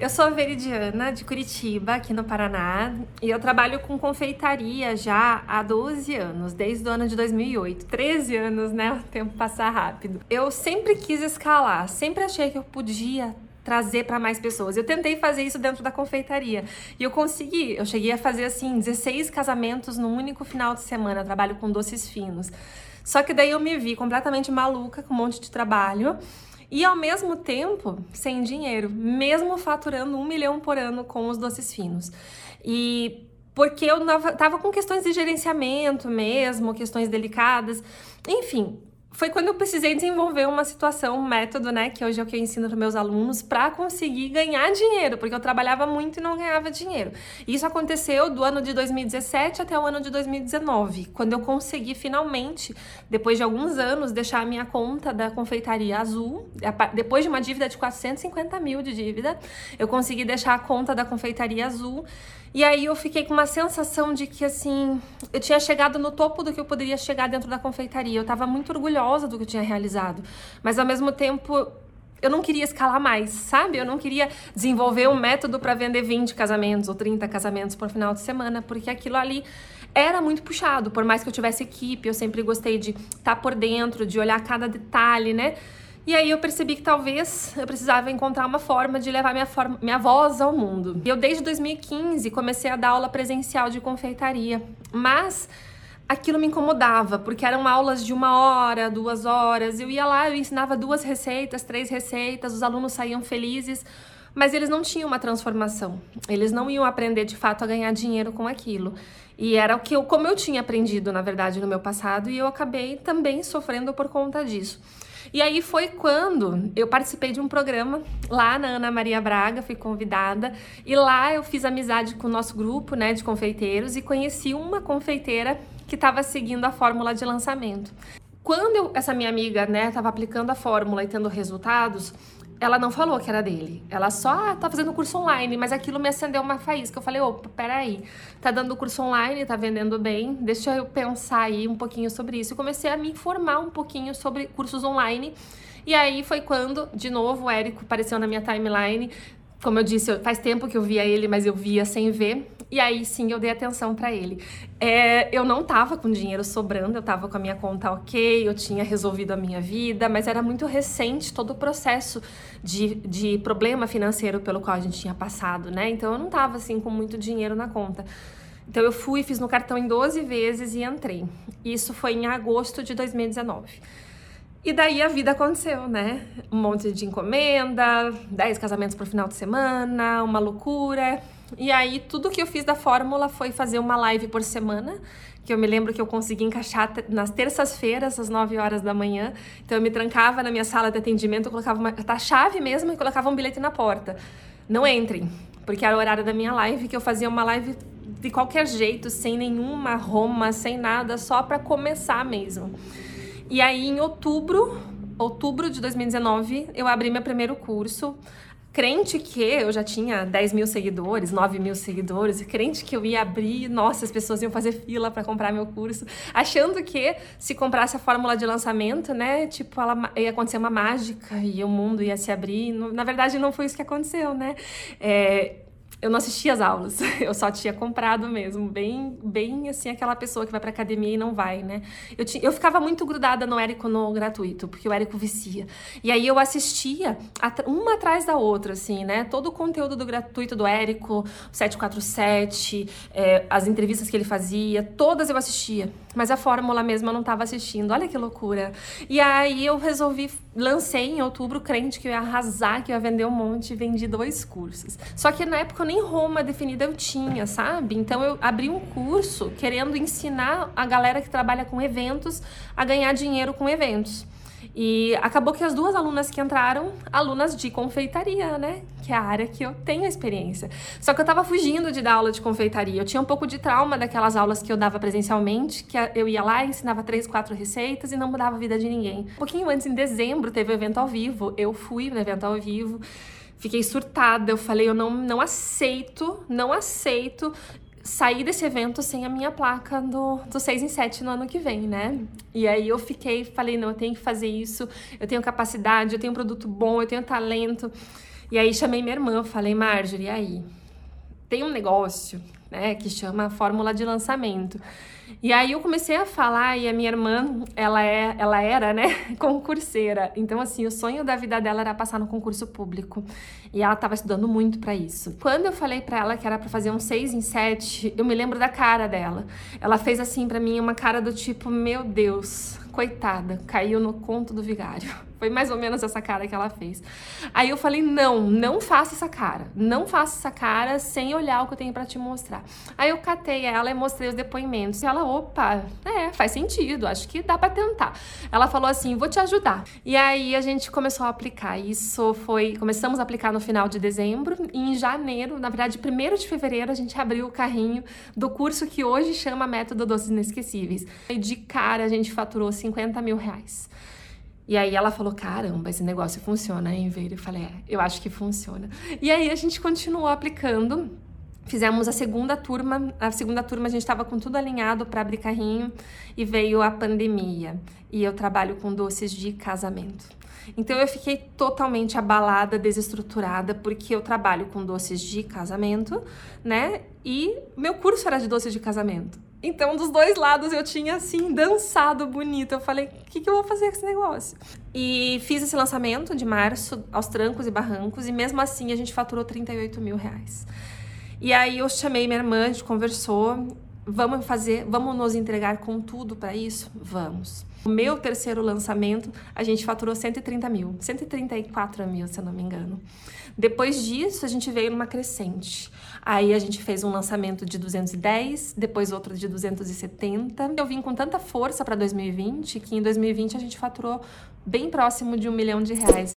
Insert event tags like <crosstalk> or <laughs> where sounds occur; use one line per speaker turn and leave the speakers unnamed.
Eu sou a Veridiana, de Curitiba, aqui no Paraná, e eu trabalho com confeitaria já há 12 anos, desde o ano de 2008. 13 anos, né? O tempo passa rápido. Eu sempre quis escalar, sempre achei que eu podia trazer para mais pessoas. Eu tentei fazer isso dentro da confeitaria e eu consegui. Eu cheguei a fazer assim 16 casamentos num único final de semana. Eu trabalho com doces finos. Só que daí eu me vi completamente maluca com um monte de trabalho e ao mesmo tempo sem dinheiro, mesmo faturando um milhão por ano com os doces finos. E porque eu tava com questões de gerenciamento mesmo, questões delicadas, enfim, foi quando eu precisei desenvolver uma situação, um método, né, que hoje é o que eu ensino para meus alunos, para conseguir ganhar dinheiro, porque eu trabalhava muito e não ganhava dinheiro. Isso aconteceu do ano de 2017 até o ano de 2019, quando eu consegui finalmente, depois de alguns anos, deixar a minha conta da confeitaria azul, depois de uma dívida de 450 mil de dívida, eu consegui deixar a conta da confeitaria azul e aí eu fiquei com uma sensação de que assim, eu tinha chegado no topo do que eu poderia chegar dentro da confeitaria. Eu estava muito orgulhosa do que eu tinha realizado, mas ao mesmo tempo eu não queria escalar mais, sabe? Eu não queria desenvolver um método para vender 20 casamentos ou 30 casamentos por final de semana, porque aquilo ali era muito puxado. Por mais que eu tivesse equipe, eu sempre gostei de estar tá por dentro, de olhar cada detalhe, né? E aí eu percebi que talvez eu precisava encontrar uma forma de levar minha, forma, minha voz ao mundo. E eu desde 2015 comecei a dar aula presencial de confeitaria, mas aquilo me incomodava, porque eram aulas de uma hora, duas horas. Eu ia lá, eu ensinava duas receitas, três receitas, os alunos saíam felizes, mas eles não tinham uma transformação. Eles não iam aprender de fato a ganhar dinheiro com aquilo. E era o que eu, como eu tinha aprendido, na verdade, no meu passado, e eu acabei também sofrendo por conta disso. E aí foi quando eu participei de um programa lá na Ana Maria Braga, fui convidada, e lá eu fiz amizade com o nosso grupo, né, de confeiteiros e conheci uma confeiteira que estava seguindo a fórmula de lançamento. Quando eu, essa minha amiga, né, estava aplicando a fórmula e tendo resultados, ela não falou que era dele. Ela só ah, tá fazendo curso online, mas aquilo me acendeu uma faísca. Eu falei, opa, peraí, tá dando curso online, tá vendendo bem, deixa eu pensar aí um pouquinho sobre isso. E comecei a me informar um pouquinho sobre cursos online. E aí foi quando, de novo, o Érico apareceu na minha timeline. Como eu disse, faz tempo que eu via ele, mas eu via sem ver. E aí sim eu dei atenção para ele. É, eu não tava com dinheiro sobrando, eu tava com a minha conta ok, eu tinha resolvido a minha vida, mas era muito recente todo o processo de, de problema financeiro pelo qual a gente tinha passado, né? Então eu não tava assim com muito dinheiro na conta. Então eu fui, fiz no cartão em 12 vezes e entrei. Isso foi em agosto de 2019. E daí a vida aconteceu, né? Um monte de encomenda, 10 casamentos por final de semana, uma loucura. E aí, tudo que eu fiz da fórmula foi fazer uma live por semana, que eu me lembro que eu consegui encaixar nas terças-feiras, às 9 horas da manhã. Então, eu me trancava na minha sala de atendimento, eu colocava uma tá, chave mesmo e colocava um bilhete na porta. Não entrem, porque era o horário da minha live, que eu fazia uma live de qualquer jeito, sem nenhuma Roma, sem nada, só para começar mesmo. E aí, em outubro, outubro de 2019, eu abri meu primeiro curso crente que eu já tinha 10 mil seguidores, 9 mil seguidores, crente que eu ia abrir, nossa, as pessoas iam fazer fila para comprar meu curso, achando que se comprasse a fórmula de lançamento, né, tipo, ela, ia acontecer uma mágica e o mundo ia se abrir. Na verdade, não foi isso que aconteceu, né? É, eu não assistia as aulas, <laughs> eu só tinha comprado mesmo, bem, bem assim, aquela pessoa que vai pra academia e não vai, né? Eu, tinha, eu ficava muito grudada no Érico no gratuito, porque o Érico vicia. E aí eu assistia uma atrás da outra, assim, né? Todo o conteúdo do gratuito do Érico, 747, é, as entrevistas que ele fazia, todas eu assistia. Mas a fórmula mesmo eu não estava assistindo. Olha que loucura. E aí eu resolvi, lancei em outubro, crente que eu ia arrasar, que eu ia vender um monte, e vendi dois cursos. Só que na época nem Roma definida eu tinha, sabe? Então eu abri um curso querendo ensinar a galera que trabalha com eventos a ganhar dinheiro com eventos. E acabou que as duas alunas que entraram, alunas de confeitaria, né? Que é a área que eu tenho experiência. Só que eu tava fugindo de dar aula de confeitaria. Eu tinha um pouco de trauma daquelas aulas que eu dava presencialmente, que eu ia lá, ensinava três, quatro receitas e não mudava a vida de ninguém. Um pouquinho antes, em dezembro, teve o um evento ao vivo. Eu fui no evento ao vivo. Fiquei surtada, eu falei, eu não, não aceito, não aceito sair desse evento sem a minha placa do, do 6 em 7 no ano que vem, né? E aí eu fiquei, falei, não, eu tenho que fazer isso, eu tenho capacidade, eu tenho um produto bom, eu tenho talento. E aí chamei minha irmã, falei, Marjorie, e aí? Tem um negócio, né, que chama fórmula de lançamento. E aí eu comecei a falar e a minha irmã, ela é, ela era, né, <laughs> concurseira. Então assim, o sonho da vida dela era passar no concurso público. E ela estava estudando muito para isso. Quando eu falei para ela que era para fazer um 6 em 7, eu me lembro da cara dela. Ela fez assim para mim uma cara do tipo, meu Deus, coitada, caiu no conto do vigário. <laughs> Foi mais ou menos essa cara que ela fez. Aí eu falei: não, não faça essa cara. Não faça essa cara sem olhar o que eu tenho para te mostrar. Aí eu catei ela e mostrei os depoimentos. E ela, opa, é, faz sentido, acho que dá para tentar. Ela falou assim: vou te ajudar. E aí a gente começou a aplicar. Isso foi. Começamos a aplicar no final de dezembro. E em janeiro, na verdade, primeiro de fevereiro, a gente abriu o carrinho do curso que hoje chama Método Doces Inesquecíveis. E de cara a gente faturou 50 mil reais. E aí ela falou: caramba, esse negócio funciona, hein, Veio? Eu falei: é, eu acho que funciona. E aí a gente continuou aplicando. Fizemos a segunda turma. A segunda turma a gente estava com tudo alinhado para abrir carrinho e veio a pandemia. E eu trabalho com doces de casamento. Então eu fiquei totalmente abalada, desestruturada, porque eu trabalho com doces de casamento, né? E meu curso era de doces de casamento. Então, dos dois lados eu tinha assim dançado bonito. Eu falei, o que, que eu vou fazer com esse negócio? E fiz esse lançamento de março aos trancos e barrancos, e mesmo assim a gente faturou 38 mil reais. E aí eu chamei minha irmã, a gente conversou. Vamos fazer, vamos nos entregar com tudo para isso? Vamos. O meu terceiro lançamento, a gente faturou 130 mil, 134 mil, se eu não me engano. Depois disso, a gente veio numa crescente. Aí a gente fez um lançamento de 210, depois outro de 270. Eu vim com tanta força para 2020 que em 2020 a gente faturou bem próximo de um milhão de reais.